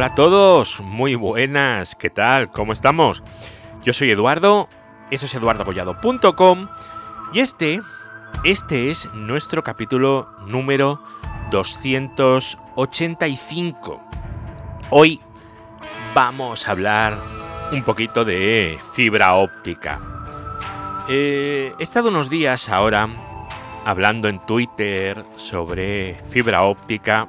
Hola a todos, muy buenas, ¿qué tal? ¿Cómo estamos? Yo soy Eduardo, eso es eduardogollado.com y este, este es nuestro capítulo número 285. Hoy vamos a hablar un poquito de fibra óptica. Eh, he estado unos días ahora hablando en Twitter sobre fibra óptica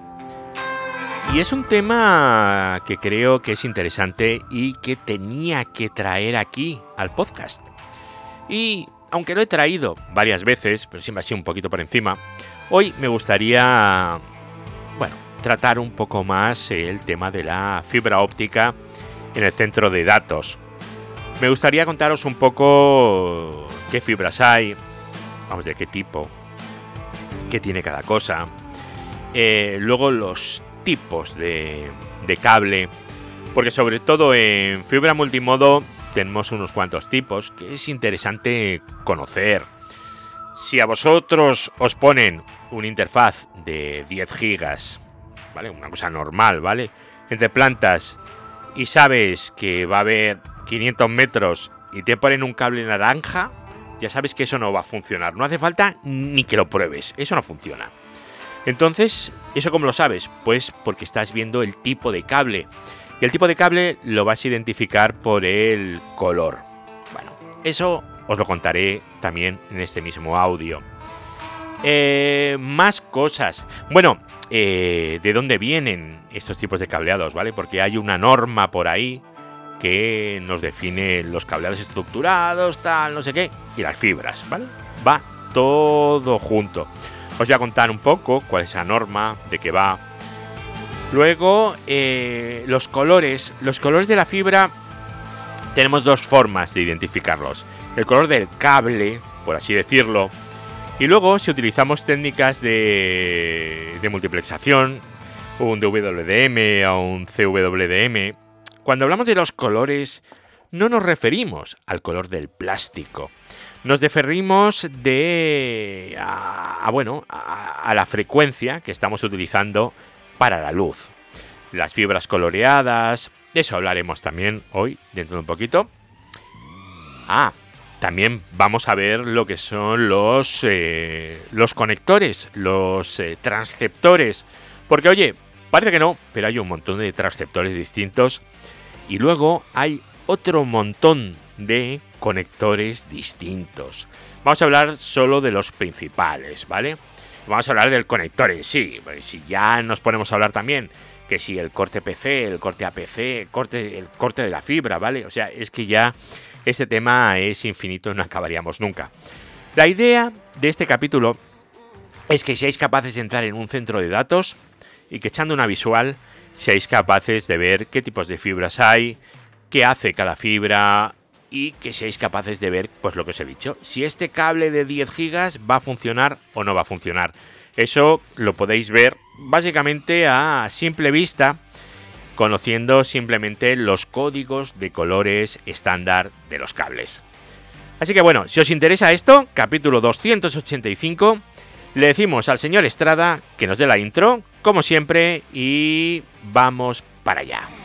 y es un tema que creo que es interesante y que tenía que traer aquí al podcast. Y aunque lo he traído varias veces, pero siempre así un poquito por encima, hoy me gustaría, bueno, tratar un poco más el tema de la fibra óptica en el centro de datos. Me gustaría contaros un poco qué fibras hay, vamos, de qué tipo, qué tiene cada cosa. Eh, luego los tipos de, cable, porque sobre todo en fibra multimodo tenemos unos cuantos tipos que es interesante conocer. Si a vosotros os ponen una interfaz de 10 gigas, ¿vale? Una cosa normal, ¿vale? Entre plantas y sabes que va a haber 500 metros y te ponen un cable naranja, ya sabes que eso no va a funcionar. No hace falta ni que lo pruebes, eso no funciona. Entonces, ¿eso cómo lo sabes? Pues porque estás viendo el tipo de cable. Y el tipo de cable lo vas a identificar por el color. Bueno, eso os lo contaré también en este mismo audio. Eh, más cosas. Bueno, eh, ¿de dónde vienen estos tipos de cableados? ¿Vale? Porque hay una norma por ahí que nos define los cableados estructurados, tal, no sé qué, y las fibras, ¿vale? Va todo junto. Os voy a contar un poco cuál es la norma, de qué va. Luego, eh, los colores. Los colores de la fibra tenemos dos formas de identificarlos. El color del cable, por así decirlo. Y luego, si utilizamos técnicas de, de multiplexación, un DWDM o un CWDM, cuando hablamos de los colores, no nos referimos al color del plástico nos deferimos de a, bueno a, la frecuencia que estamos utilizando para la luz. Las fibras coloreadas, de eso hablaremos también hoy, dentro de un poquito. Ah, también vamos a ver lo que son los, eh, los conectores, los eh, transceptores. Porque oye, parece que no, pero hay un montón de transceptores distintos. Y luego hay otro montón de conectores distintos. Vamos a hablar solo de los principales, ¿vale? Vamos a hablar del conector en sí. Si ya nos ponemos a hablar también que si el corte PC, el corte APC, el corte, el corte de la fibra, ¿vale? O sea, es que ya este tema es infinito, no acabaríamos nunca. La idea de este capítulo es que seáis capaces de entrar en un centro de datos y que echando una visual seáis capaces de ver qué tipos de fibras hay, qué hace cada fibra, y que seáis capaces de ver pues lo que os he dicho, si este cable de 10 gigas va a funcionar o no va a funcionar. Eso lo podéis ver básicamente a simple vista conociendo simplemente los códigos de colores estándar de los cables. Así que bueno, si os interesa esto, capítulo 285, le decimos al señor Estrada que nos dé la intro, como siempre, y vamos para allá.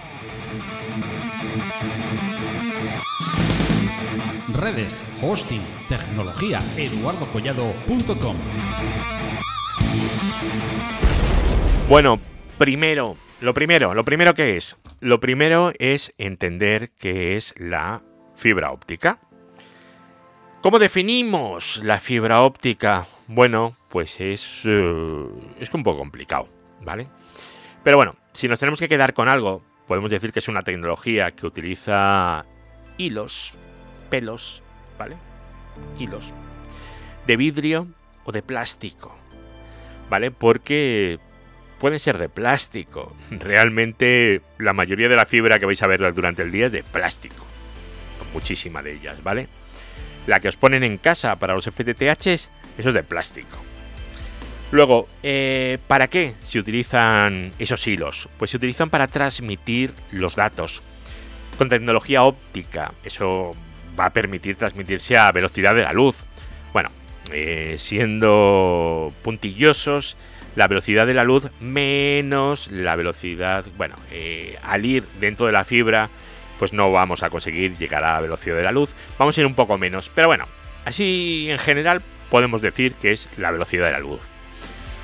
Redes, hosting, tecnología, eduardocollado.com. Bueno, primero, lo primero, lo primero que es, lo primero es entender qué es la fibra óptica. ¿Cómo definimos la fibra óptica? Bueno, pues es, uh, es un poco complicado, ¿vale? Pero bueno, si nos tenemos que quedar con algo, podemos decir que es una tecnología que utiliza hilos pelos, ¿vale? Hilos. De vidrio o de plástico, ¿vale? Porque pueden ser de plástico. Realmente la mayoría de la fibra que vais a ver durante el día es de plástico. Muchísima de ellas, ¿vale? La que os ponen en casa para los FTTH, eso es de plástico. Luego, eh, ¿para qué se utilizan esos hilos? Pues se utilizan para transmitir los datos con tecnología óptica. Eso va a permitir transmitirse a velocidad de la luz. Bueno, eh, siendo puntillosos, la velocidad de la luz menos la velocidad, bueno, eh, al ir dentro de la fibra, pues no vamos a conseguir llegar a la velocidad de la luz, vamos a ir un poco menos, pero bueno, así en general podemos decir que es la velocidad de la luz.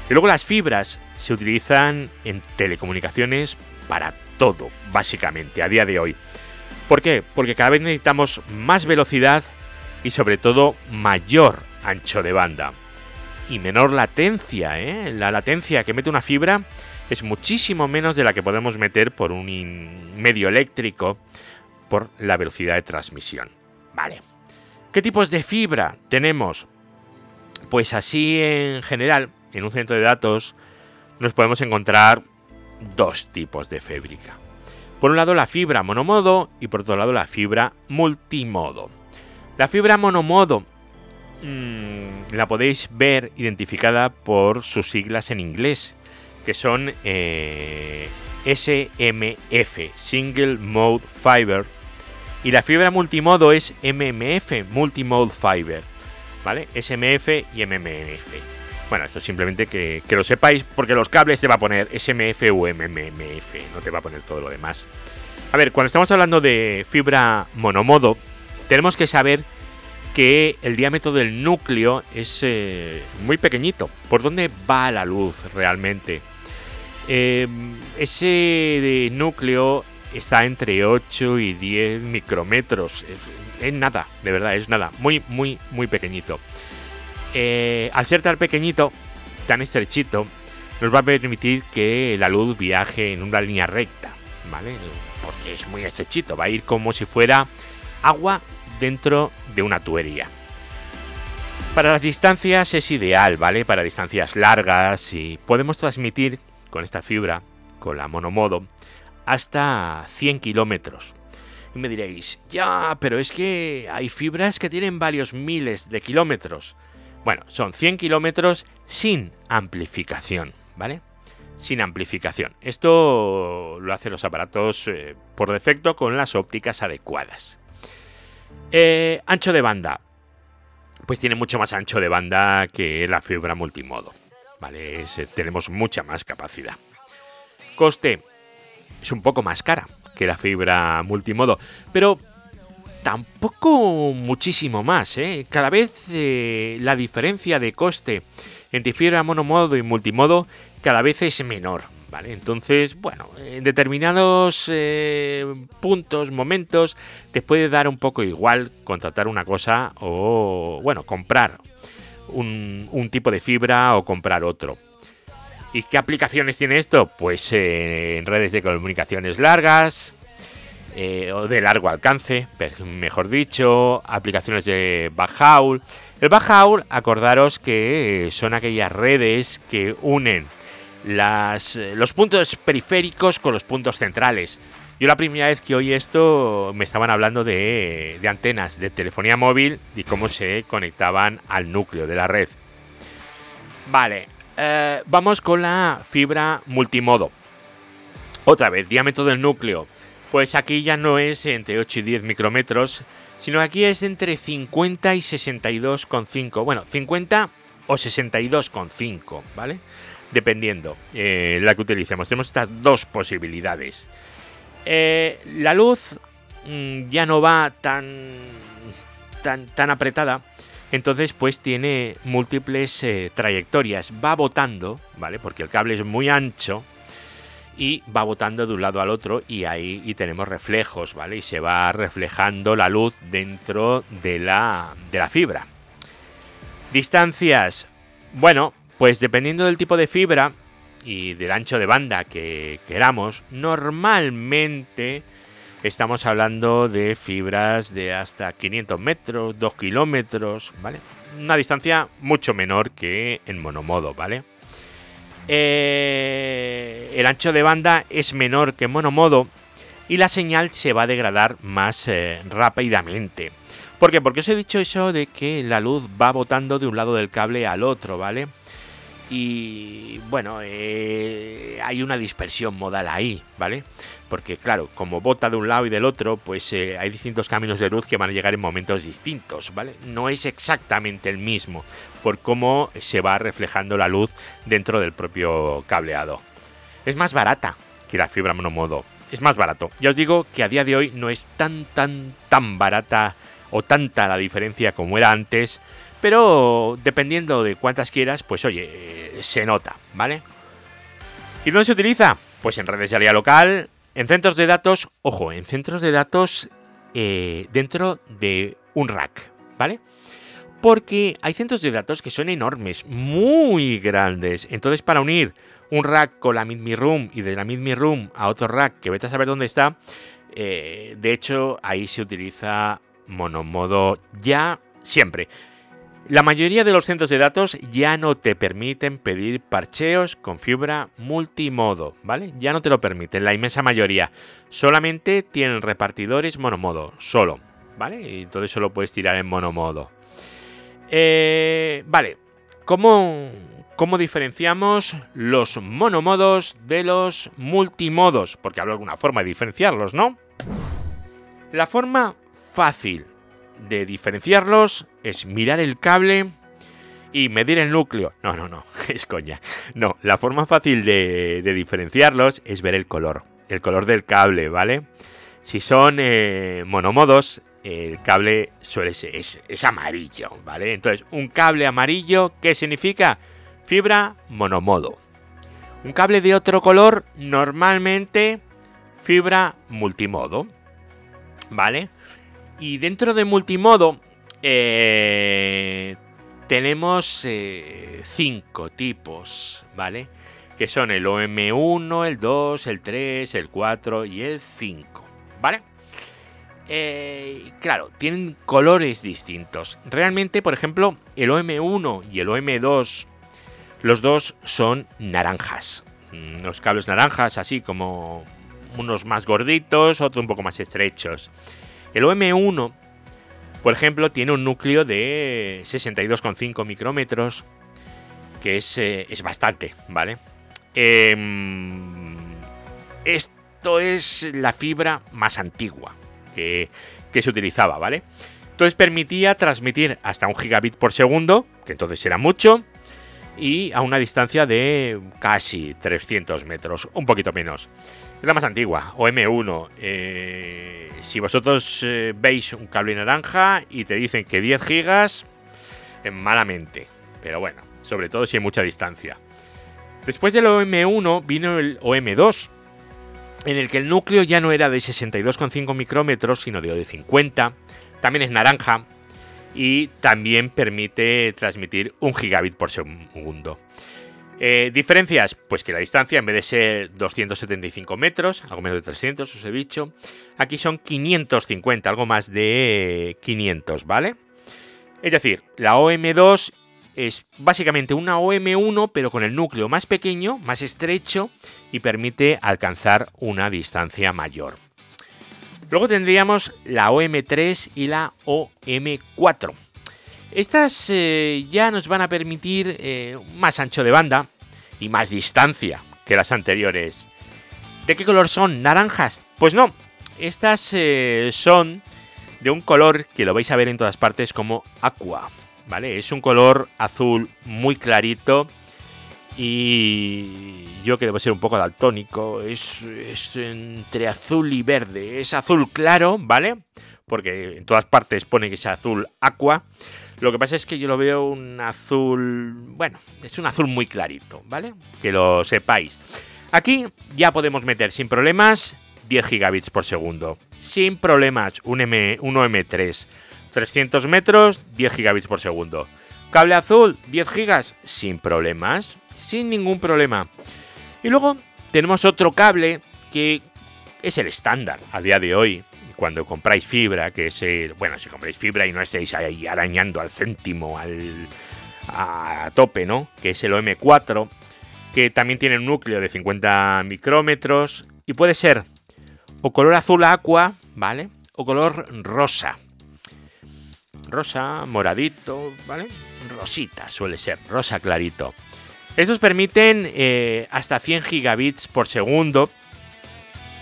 Y luego las fibras se utilizan en telecomunicaciones para todo, básicamente, a día de hoy. ¿Por qué? Porque cada vez necesitamos más velocidad y sobre todo mayor ancho de banda. Y menor latencia, ¿eh? La latencia que mete una fibra es muchísimo menos de la que podemos meter por un medio eléctrico por la velocidad de transmisión. Vale. ¿Qué tipos de fibra tenemos? Pues así en general, en un centro de datos nos podemos encontrar dos tipos de fábrica. Por un lado la fibra monomodo y por otro lado la fibra multimodo. La fibra monomodo mmm, la podéis ver identificada por sus siglas en inglés, que son eh, SMF, Single Mode Fiber, y la fibra multimodo es MMF, Multimode Fiber, ¿vale? SMF y MMF. Bueno, esto simplemente que, lo sepáis, porque los cables te va a poner SMF o MMF, no te va a poner todo lo demás. A ver, cuando estamos hablando de fibra monomodo, tenemos que saber que el diámetro del núcleo es eh, muy pequeñito. ¿Por dónde va la luz realmente? Eh, ese núcleo está entre 8 y 10 micrómetros. Es, es, nada, de verdad, es nada. Muy, muy, muy pequeñito. Eh, al ser tan pequeñito, tan estrechito, nos va a permitir que la luz viaje en una línea recta, ¿vale? Porque es muy estrechito, va a ir como si fuera agua dentro de una tubería. Para las distancias es ideal, ¿vale? Para distancias largas y podemos transmitir con esta fibra, con la monomodo, hasta 100 kilómetros. Y me diréis, ya, pero es que hay fibras que tienen varios miles de kilómetros. Bueno, son 100 kilómetros sin amplificación, ¿vale? Sin amplificación. Esto lo hacen los aparatos eh, por defecto con las ópticas adecuadas. Eh, ancho de banda. Pues tiene mucho más ancho de banda que la fibra multimodo. ¿Vale? Eh, tenemos mucha más capacidad. Coste. Es un poco más cara que la fibra multimodo. Pero tampoco muchísimo más. ¿eh? Cada vez eh, la diferencia de coste entre fibra monomodo y multimodo cada vez es menor. ¿Vale? Entonces, bueno, en determinados eh, puntos, momentos, te puede dar un poco igual contratar una cosa o, bueno, comprar un, un tipo de fibra o comprar otro. ¿Y qué aplicaciones tiene esto? Pues eh, en redes de comunicaciones largas, eh, o de largo alcance, mejor dicho, aplicaciones de backhaul. El backhaul, acordaros que son aquellas redes que unen las, eh, los puntos periféricos con los puntos centrales. Yo la primera vez que oí esto me estaban hablando de, antenas de telefonía móvil y cómo se conectaban al núcleo de la red. Vale, eh, vamos con la fibra multimodo. Otra vez, diámetro del núcleo. Pues aquí ya no es entre 8 y 10 micrómetros, sino aquí es entre 50 y 62,5. Bueno, 50 o 62,5, ¿vale? dependiendo eh, la que utilicemos. Tenemos estas dos posibilidades. Eh, la luz mmm, ya no va tan, tan, tan apretada. Entonces, pues tiene múltiples eh, trayectorias. Va botando, ¿vale? Porque el cable es muy ancho. Y va botando de un lado al otro. Y ahí y tenemos reflejos, ¿vale? Y se va reflejando la luz dentro de la, de la fibra. Distancias. Bueno, pues dependiendo del tipo de fibra y del ancho de banda que queramos, normalmente estamos hablando de fibras de hasta 500 metros, 2 kilómetros, ¿vale? Una distancia mucho menor que en monomodo, ¿vale? Eh, el ancho de banda es menor que en monomodo y la señal se va a degradar más eh, rápidamente. ¿Por qué? Porque os he dicho eso de que la luz va botando de un lado del cable al otro, ¿vale? Y bueno, eh, hay una dispersión modal ahí, ¿vale? Porque claro, como bota de un lado y del otro, pues eh, hay distintos caminos de luz que van a llegar en momentos distintos, ¿vale? No es exactamente el mismo por cómo se va reflejando la luz dentro del propio cableado. Es más barata que la fibra monomodo, es más barato. Ya os digo que a día de hoy no es tan, tan, tan barata o tanta la diferencia como era antes pero dependiendo de cuántas quieras, pues oye, se nota, ¿vale? ¿Y dónde se utiliza? Pues en redes de área local, en centros de datos, ojo, en centros de datos eh, dentro de un rack, ¿vale? Porque hay centros de datos que son enormes, muy grandes. Entonces, para unir un rack con la Mi Room y de la Mi Room a otro rack que vete a saber dónde está, eh, de hecho, ahí se utiliza monomodo ya siempre. La mayoría de los centros de datos ya no te permiten pedir parcheos con fibra multimodo, ¿vale? Ya no te lo permiten, la inmensa mayoría. Solamente tienen repartidores monomodo, solo, ¿vale? Y entonces solo puedes tirar en monomodo. Eh, vale, ¿Cómo, ¿cómo diferenciamos los monomodos de los multimodos? Porque habrá alguna forma de diferenciarlos, ¿no? La forma fácil de diferenciarlos es mirar el cable y medir el núcleo. No, no, no, es coña. No, la forma fácil de, diferenciarlos es ver el color, el color del cable, ¿vale? Si son eh, monomodos, el cable suele ser, es, amarillo, ¿vale? Entonces, un cable amarillo, ¿qué significa? Fibra monomodo. Un cable de otro color, normalmente fibra multimodo, ¿vale? Y dentro de multimodo eh, tenemos eh, cinco tipos, ¿vale? Que son el OM1, el 2, el 3, el 4 y el 5, ¿vale? Eh, claro, tienen colores distintos. Realmente, por ejemplo, el OM1 y el OM2, los dos son naranjas. Mm, los cables naranjas, así como unos más gorditos, otros un poco más estrechos. El OM1, por ejemplo, tiene un núcleo de 62,5 micrómetros, que es, eh, es bastante, ¿vale? Em, esto es la fibra más antigua que, que se utilizaba, ¿vale? Entonces permitía transmitir hasta un gigabit por segundo, que entonces era mucho, y a una distancia de casi 300 metros, un poquito menos. Es la más antigua, OM1. Eh, si vosotros eh, veis un cable naranja y te dicen que 10 gigas, malamente. Pero bueno, sobre todo si hay mucha distancia. Después del OM1 vino el OM2, en el que el núcleo ya no era de 62,5 micrómetros, sino de 50. También es naranja y también permite transmitir un gigabit por segundo. Eh, diferencias, pues que la distancia en vez de ser 275 metros, algo menos de 300, os he dicho, aquí son 550, algo más de 500, ¿vale? Es decir, la OM2 es básicamente una OM1 pero con el núcleo más pequeño, más estrecho y permite alcanzar una distancia mayor. Luego tendríamos la OM3 y la OM4. Estas eh, ya nos van a permitir eh, más ancho de banda y más distancia que las anteriores. ¿De qué color son? ¿Naranjas? Pues no, estas eh, son de un color que lo vais a ver en todas partes como aqua, ¿vale? Es un color azul muy clarito y yo que debo ser un poco daltónico, es, es entre azul y verde, es azul claro, ¿vale? Porque en todas partes pone que es azul aqua. Lo que pasa es que yo lo veo un azul, bueno, es un azul muy clarito, ¿vale? Que lo sepáis. Aquí ya podemos meter sin problemas 10 gigabits por segundo. Sin problemas, un M, 1M3. 300 metros, 10 gigabits por segundo. Cable azul, 10 gigas, sin problemas, sin ningún problema. Y luego tenemos otro cable que es el estándar a día de hoy, cuando compráis fibra, que es el, bueno, si compráis fibra y no estéis ahí arañando al céntimo, al, a tope, ¿no? Que es el OM4, que también tiene un núcleo de 50 micrómetros y puede ser o color azul aqua, ¿vale? O color rosa. Rosa, moradito, ¿vale? Rosita suele ser, rosa clarito. Estos permiten eh, hasta 100 gigabits por segundo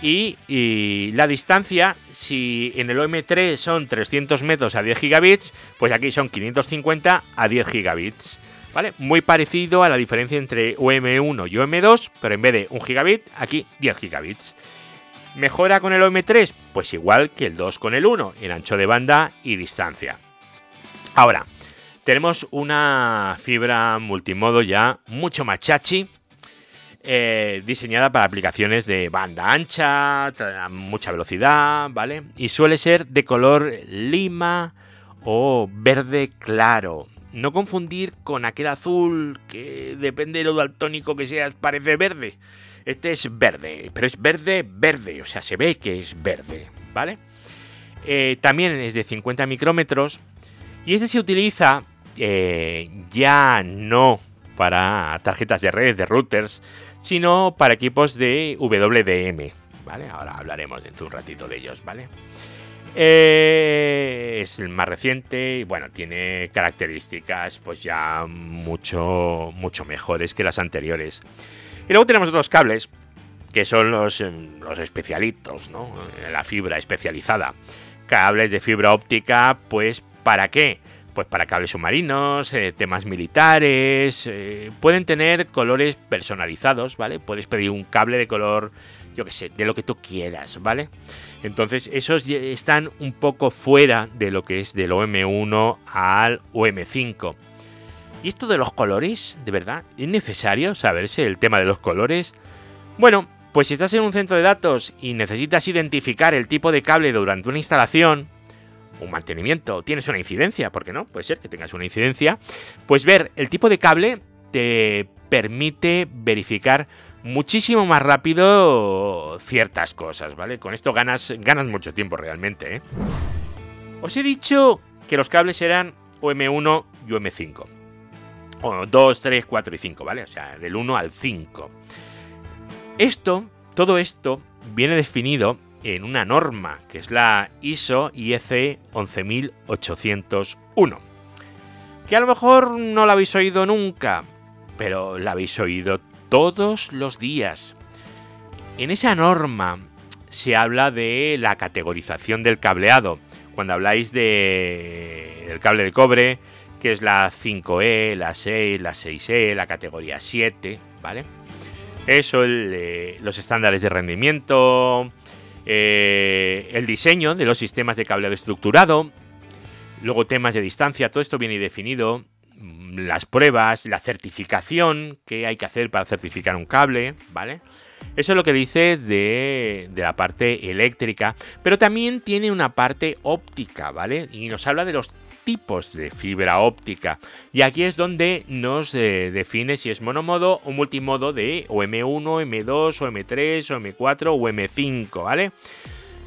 y, la distancia, si en el OM3 son 300 metros a 10 gigabits, pues aquí son 550 a 10 gigabits. ¿Vale? Muy parecido a la diferencia entre OM1 y OM2, pero en vez de 1 gigabit, aquí 10 gigabits. ¿Mejora con el OM3? Pues igual que el 2 con el 1, en ancho de banda y distancia. Ahora, tenemos una fibra multimodo ya mucho más chachi, eh, diseñada para aplicaciones de banda ancha, mucha velocidad, ¿vale? Y suele ser de color lima o verde claro. No confundir con aquel azul que depende de lo daltónico que seas, parece verde. Este es verde, pero es verde, verde, o sea, se ve que es verde, ¿vale? Eh, también es de 50 micrómetros y este se utiliza eh, ya no para tarjetas de red, de routers, sino para equipos de WDM, ¿vale? Ahora hablaremos dentro de un ratito de ellos, ¿vale? Eh, es el más reciente y bueno, tiene características pues ya mucho, mucho mejores que las anteriores. Y luego tenemos otros cables, que son los, em, los especialitos, ¿no? La fibra especializada. Cables de fibra óptica, pues ¿para qué? Pues para cables submarinos, eh, temas militares, eh, pueden tener colores personalizados, ¿vale? Puedes pedir un cable de color, yo qué sé, de lo que tú quieras, ¿vale? Entonces esos están un poco fuera de lo que es del OM1 al OM5. ¿Y esto de los colores, de verdad? ¿Es necesario saberse el tema de los colores? Bueno, pues si estás en un centro de datos y necesitas identificar el tipo de cable durante una instalación, un mantenimiento, tienes una incidencia, ¿por qué no? Puede ser que tengas una incidencia, pues ver el tipo de cable te permite verificar muchísimo más rápido ciertas cosas, ¿vale? Con esto ganas, ganas mucho tiempo realmente, ¿eh? Os he dicho que los cables eran OM1 y OM5 o 2, 3, 4 y 5, ¿vale? O sea, del 1 al 5. Esto, todo esto, viene definido en una norma, que es la ISO IEC 11801. Que a lo mejor no la habéis oído nunca, pero la habéis oído todos los días. En esa norma se habla de la categorización del cableado. Cuando habláis de, del cable de cobre, que es la 5E, la 6, la 6E, la categoría 7, ¿vale? Eso, eh, los estándares de rendimiento, eh, el diseño de los sistemas de cableado estructurado, luego temas de distancia, todo esto viene definido, mm, las pruebas, la certificación que hay que hacer para certificar un cable, ¿vale? Eso es lo que dice de, de, la parte eléctrica, pero también tiene una parte óptica, ¿vale? Y nos habla de los tipos de fibra óptica. Y aquí es donde nos eh, define si es monomodo o multimodo de OM1, M2, OM3, OM4 o M5, ¿vale?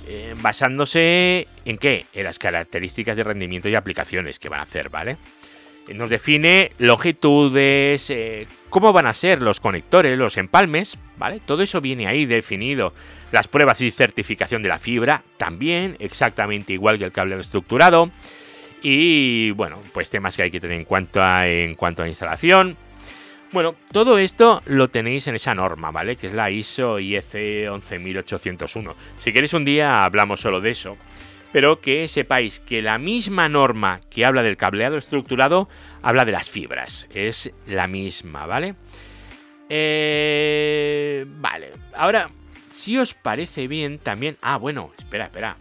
Eh, basándose en qué? En las características de rendimiento y aplicaciones que van a hacer, ¿vale? Eh, nos define longitudes, cómo van a ser los conectores, los empalmes, ¿vale? Todo eso viene ahí definido. Las pruebas y certificación de la fibra, también exactamente igual que el cable estructurado. Y bueno, pues temas que hay que tener en cuenta a, en cuanto a instalación. Bueno, todo esto lo tenéis en esa norma, ¿vale? Que es la ISO IEC 11801. Si queréis un día hablamos solo de eso. Pero que sepáis que la misma norma que habla del cableado estructurado habla de las fibras. Es la misma, ¿vale? Eh, vale, ahora, si os parece bien, también... Ah, bueno, espera, espera.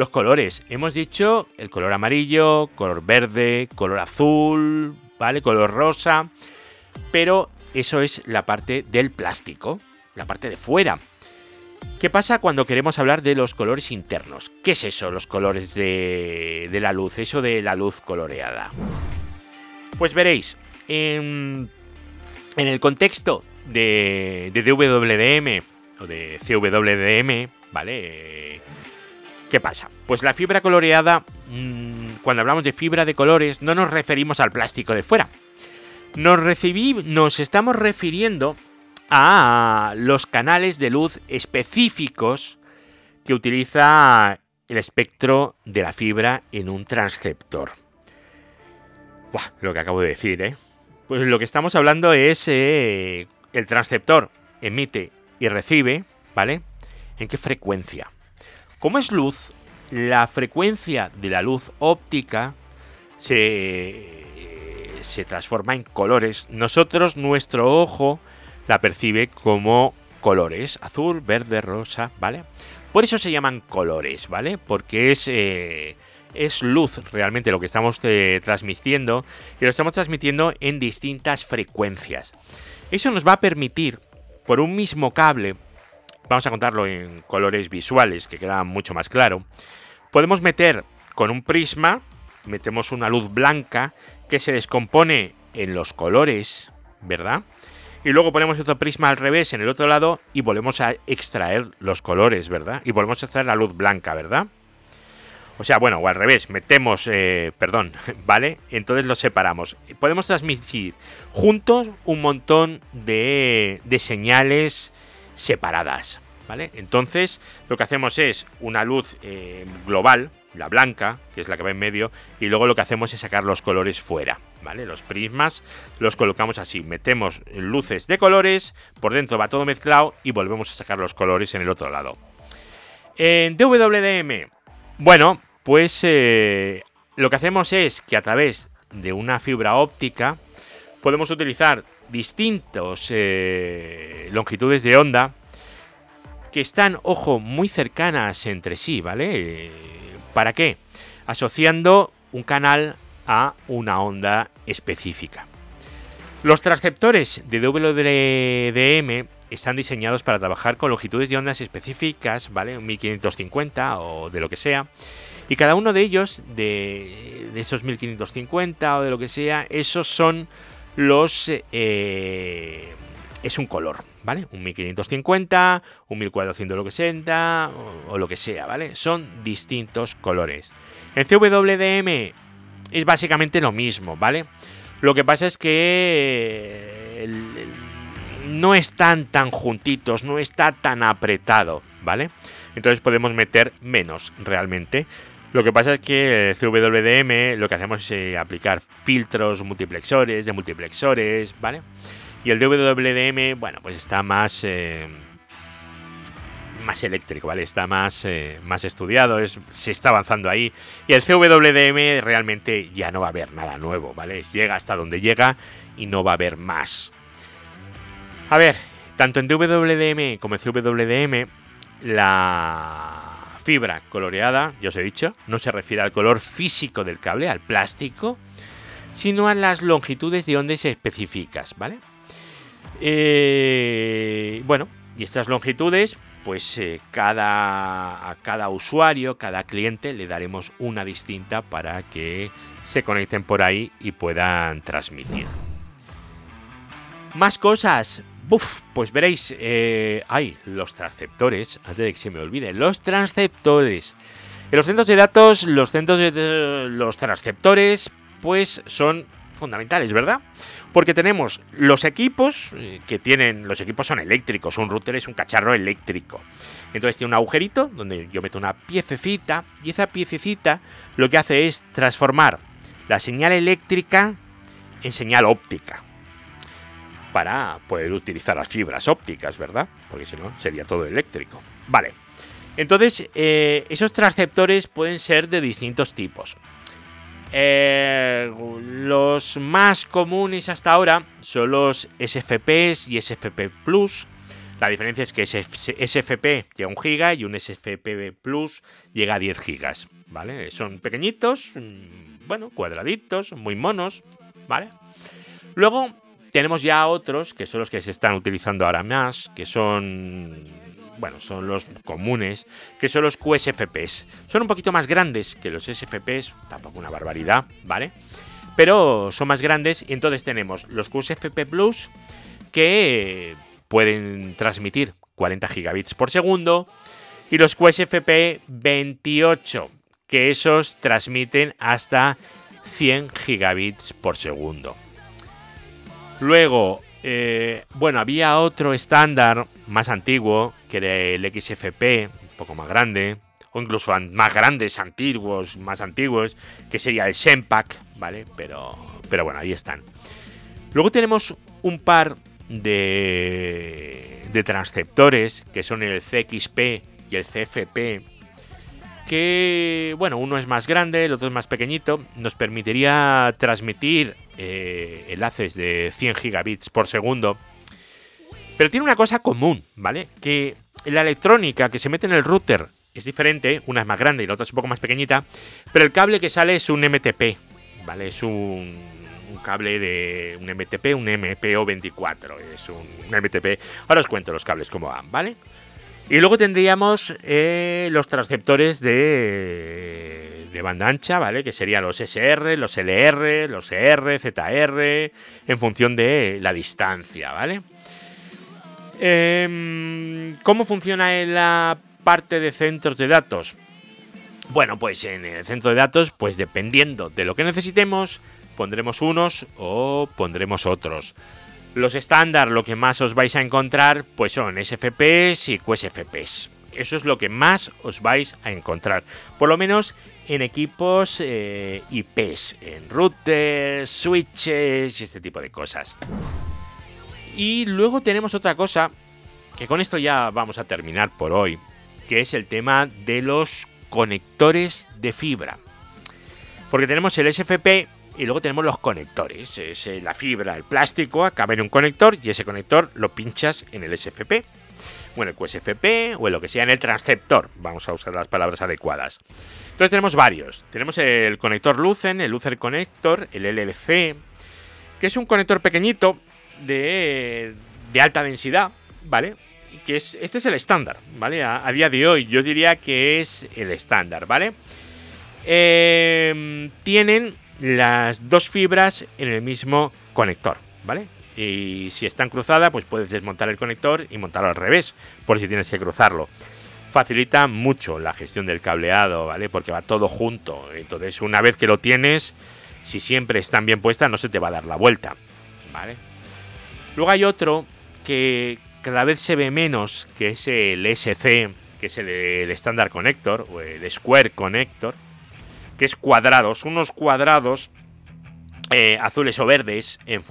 Los colores. Hemos dicho el color amarillo, color verde, color azul, ¿vale? Color rosa. Pero eso es la parte del plástico, la parte de fuera. ¿Qué pasa cuando queremos hablar de los colores internos? ¿Qué es eso, los colores de, la luz? Eso de la luz coloreada. Pues veréis, en, el contexto de, de o de CWDM, ¿vale? ¿Qué pasa? Pues la fibra coloreada, mm, cuando hablamos de fibra de colores, no nos referimos al plástico de fuera. Nos, nos estamos refiriendo a los canales de luz específicos que utiliza el espectro de la fibra en un transceptor. Buah, lo que acabo de decir, ¿eh? Pues lo que estamos hablando es eh, el transceptor emite y recibe, ¿vale? ¿En qué frecuencia? Como es luz, la frecuencia de la luz óptica se, se transforma en colores. Nosotros, nuestro ojo, la percibe como colores, azul, verde, rosa, ¿vale? Por eso se llaman colores, ¿vale? Porque es, eh, es luz realmente lo que estamos eh, transmitiendo y lo estamos transmitiendo en distintas frecuencias. Eso nos va a permitir, por un mismo cable, vamos a contarlo en colores visuales, que queda mucho más claro, podemos meter con un prisma, metemos una luz blanca que se descompone en los colores, ¿verdad? Y luego ponemos otro prisma al revés en el otro lado y volvemos a extraer los colores, ¿verdad? Y volvemos a extraer la luz blanca, ¿verdad? O sea, bueno, o al revés, metemos, eh, perdón, ¿vale? Entonces los separamos. Podemos transmitir juntos un montón de, de señales separadas, ¿vale? Entonces lo que hacemos es una luz eh, global, la blanca, que es la que va en medio, y luego lo que hacemos es sacar los colores fuera, ¿vale? Los prismas los colocamos así, metemos luces de colores, por dentro va todo mezclado y volvemos a sacar los colores en el otro lado. En DWDM, bueno, pues eh, lo que hacemos es que a través de una fibra óptica podemos utilizar distintos eh, longitudes de onda que están, ojo, muy cercanas entre sí, ¿vale? ¿Para qué? Asociando un canal a una onda específica. Los transceptores de WDM están diseñados para trabajar con longitudes de ondas específicas, ¿vale? 1550 o de lo que sea. Y cada uno de ellos, de, esos 1550 o de lo que sea, esos son los... Eh, es un color, ¿vale? Un 1550, un 1460 lo que o, o lo que sea, ¿vale? Son distintos colores. En CWDM es básicamente lo mismo, ¿vale? Lo que pasa es que no están tan juntitos, no está tan apretado, ¿vale? Entonces podemos meter menos realmente. Lo que pasa es que el CWDM lo que hacemos es eh, aplicar filtros multiplexores, de multiplexores, ¿vale? Y el DWDM, bueno, pues está más... Eh, más eléctrico, ¿vale? Está más, eh, más estudiado, es, se está avanzando ahí. Y el CWDM realmente ya no va a haber nada nuevo, ¿vale? Llega hasta donde llega y no va a haber más. A ver, tanto en DWDM como en CWDM, la fibra coloreada, ya os he dicho, no se refiere al color físico del cable, al plástico, sino a las longitudes de ondas específicas, ¿vale? Eh, bueno, y estas longitudes, pues eh, cada, a cada usuario, cada cliente le daremos una distinta para que se conecten por ahí y puedan transmitir. Más cosas. Pues veréis, eh, hay los transceptores, antes de que se me olvide, los transceptores. En los centros de datos, los centros de los transceptores, pues son fundamentales, ¿verdad? Porque tenemos los equipos eh, que tienen, los equipos son eléctricos, un router es un cacharro eléctrico. Entonces tiene un agujerito donde yo meto una piececita y esa piececita lo que hace es transformar la señal eléctrica en señal óptica para poder utilizar las fibras ópticas, ¿verdad? Porque si no sería todo eléctrico. Vale. Entonces, eh, esos transceptores pueden ser de distintos tipos. Eh, los más comunes hasta ahora son los SFPs y SFP Plus. La diferencia es que SFP llega a 1 GB y un SFP Plus llega a 10 GB. ¿Vale? Son pequeñitos, mm, bueno, cuadraditos, muy monos, ¿vale? Luego tenemos ya otros que son los que se están utilizando ahora más, que son bueno, son los comunes, que son los QSFPs. Son un poquito más grandes que los SFPs, tampoco una barbaridad, ¿vale? Pero son más grandes y entonces tenemos los QSFP Plus que pueden transmitir 40 gigabits por segundo y los QSFP 28 que esos transmiten hasta 100 gigabits por segundo. Luego, eh, bueno, había otro estándar más antiguo, que era el XFP, un poco más grande, o incluso más grandes, antiguos, más antiguos, que sería el SEMPAC, ¿vale? Pero, pero bueno, ahí están. Luego tenemos un par de, de transceptores, que son el CXP y el CFP, que, bueno, uno es más grande, el otro es más pequeñito, nos permitiría transmitir eh, enlaces de 100 gigabits por segundo. Pero tiene una cosa común, ¿vale? Que la electrónica que se mete en el router es diferente, una es más grande y la otra es un poco más pequeñita, pero el cable que sale es un MTP, ¿vale? Es un, cable de un MTP, un MPO24, es un, MTP. Ahora os cuento los cables cómo van, ¿vale? Y luego tendríamos eh, los transceptores de, de, banda ancha, ¿vale? Que serían los SR, los LR, los ER, ZR, en función de la distancia, ¿vale? Eh, ¿Cómo funciona en la parte de centros de datos? Bueno, pues en el centro de datos, pues dependiendo de lo que necesitemos, pondremos unos o pondremos otros. Los estándar, lo que más os vais a encontrar, pues son SFPs y QSFPs. Eso es lo que más os vais a encontrar. Por lo menos en equipos eh, IPs, en routers, switches y este tipo de cosas. Y luego tenemos otra cosa, que con esto ya vamos a terminar por hoy, que es el tema de los conectores de fibra. Porque tenemos el SFP y luego tenemos los conectores. Es eh, la fibra, el plástico, acaba en un conector y ese conector lo pinchas en el SFP. Bueno, el QSFP o lo que sea en el transceptor. Vamos a usar las palabras adecuadas. Entonces tenemos varios. Tenemos el conector Lucen, el Lucer Connector, el LLC, que es un conector pequeñito de, de alta densidad, ¿vale? Que es, este es el estándar, ¿vale? A, a, día de hoy yo diría que es el estándar, ¿vale? Eh, tienen las dos fibras en el mismo conector, ¿vale? Y si están cruzadas, pues puedes desmontar el conector y montarlo al revés, por si tienes que cruzarlo. Facilita mucho la gestión del cableado, ¿vale? Porque va todo junto. Entonces, una vez que lo tienes, si siempre están bien puestas, no se te va a dar la vuelta, ¿vale? Luego hay otro que cada vez se ve menos, que es el SC, que es el, Standard Connector, o el Square Connector, que es cuadrados, unos cuadrados eh, azules o verdes, en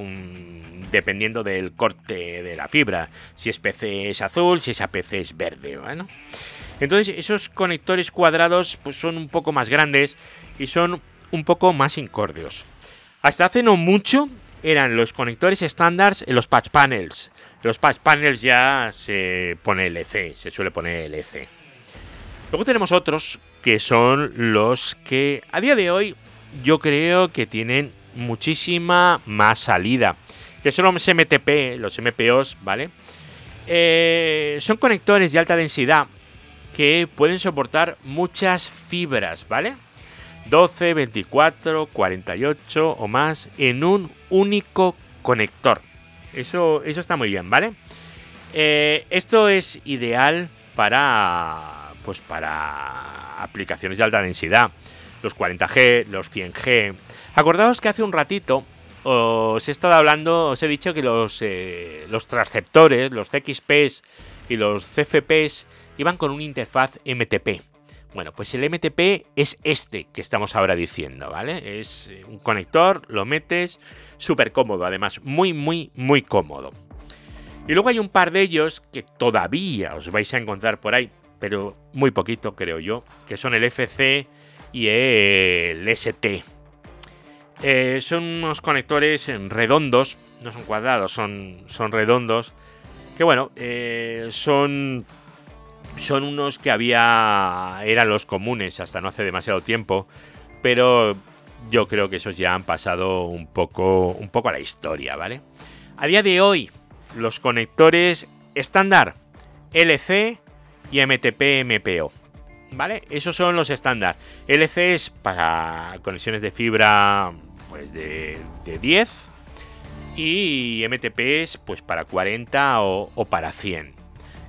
dependiendo del corte de la fibra. Si es PC es azul, si es APC es verde, bueno. Entonces esos conectores cuadrados pues, son un poco más grandes y son un poco más incordios. Hasta hace no mucho eran los conectores estándares en los patch panels. Los patch panels ya se pone LC, se suele poner LC. Luego tenemos otros que son los que a día de hoy yo creo que tienen muchísima más salida. Que son los MTP, los MPOs, ¿vale? Eh, son conectores de alta densidad que pueden soportar muchas fibras, ¿vale? 12, 24, 48 o más en un único conector. Eso, eso está muy bien, ¿vale? Eh, esto es ideal para, pues para aplicaciones de alta densidad. Los 40G, los 100G. Acordaos que hace un ratito os he estado hablando, os he dicho que los, eh, los transceptores, los CXPs y los CFPs iban con una interfaz MTP. Bueno, pues el MTP es este que estamos ahora diciendo, ¿vale? Es un conector, lo metes, súper cómodo, además, muy, muy, muy cómodo. Y luego hay un par de ellos que todavía os vais a encontrar por ahí, pero muy poquito, creo yo, que son el FC y el ST. Eh, son unos conectores redondos, no son cuadrados, son, son redondos, que bueno, eh, son son unos que había eran los comunes hasta no hace demasiado tiempo, pero yo creo que esos ya han pasado un poco un poco a la historia, ¿vale? A día de hoy los conectores estándar LC y MTP MPO, ¿vale? Esos son los estándar. LC es para conexiones de fibra pues de, de 10 y MTP es pues para 40 o, para 100.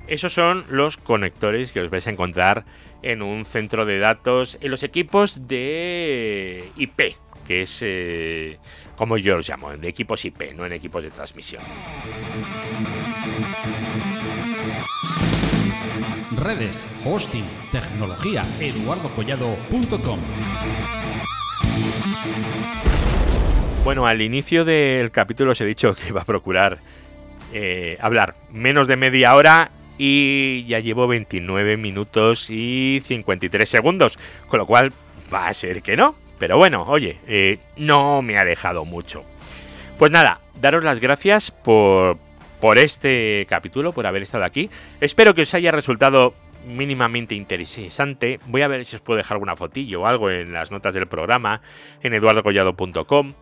Esos son los conectores que os vais a encontrar en un centro de datos en los equipos de IP, que es eh, como yo los llamo, de equipos IP, no en equipos de transmisión. Redes, hosting, tecnología, eduardocollado.com. Bueno, al inicio del capítulo os he dicho que iba a procurar eh, hablar menos de media hora y ya llevo 29 minutos y 53 segundos, con lo cual va a ser que no. Pero bueno, oye, eh, no me ha dejado mucho. Pues nada, daros las gracias por, por este capítulo, por haber estado aquí. Espero que os haya resultado mínimamente interesante. Voy a ver si os puedo dejar alguna fotillo o algo en las notas del programa en eduardocollado.com.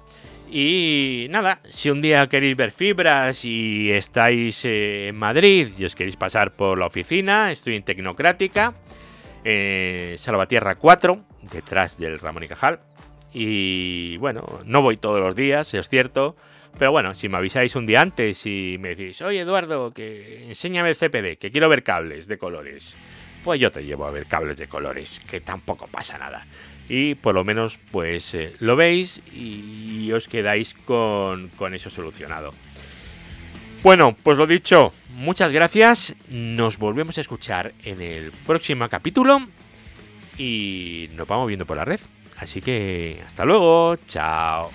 Y nada, si un día queréis ver fibras y estáis eh, en Madrid y os queréis pasar por la oficina, estoy en Tecnocrática, eh, Salvatierra 4, detrás del Ramón y Cajal. Y bueno, no voy todos los días, es cierto, pero bueno, si me avisáis un día antes y me decís, oye Eduardo, que enséñame el CPD, que quiero ver cables de colores, pues yo te llevo a ver cables de colores, que tampoco pasa nada y por lo menos pues eh, lo veis y os quedáis con, con eso solucionado. Bueno, pues lo dicho, muchas gracias, nos volvemos a escuchar en el próximo capítulo y nos vamos viendo por la red. Así que hasta luego, chao.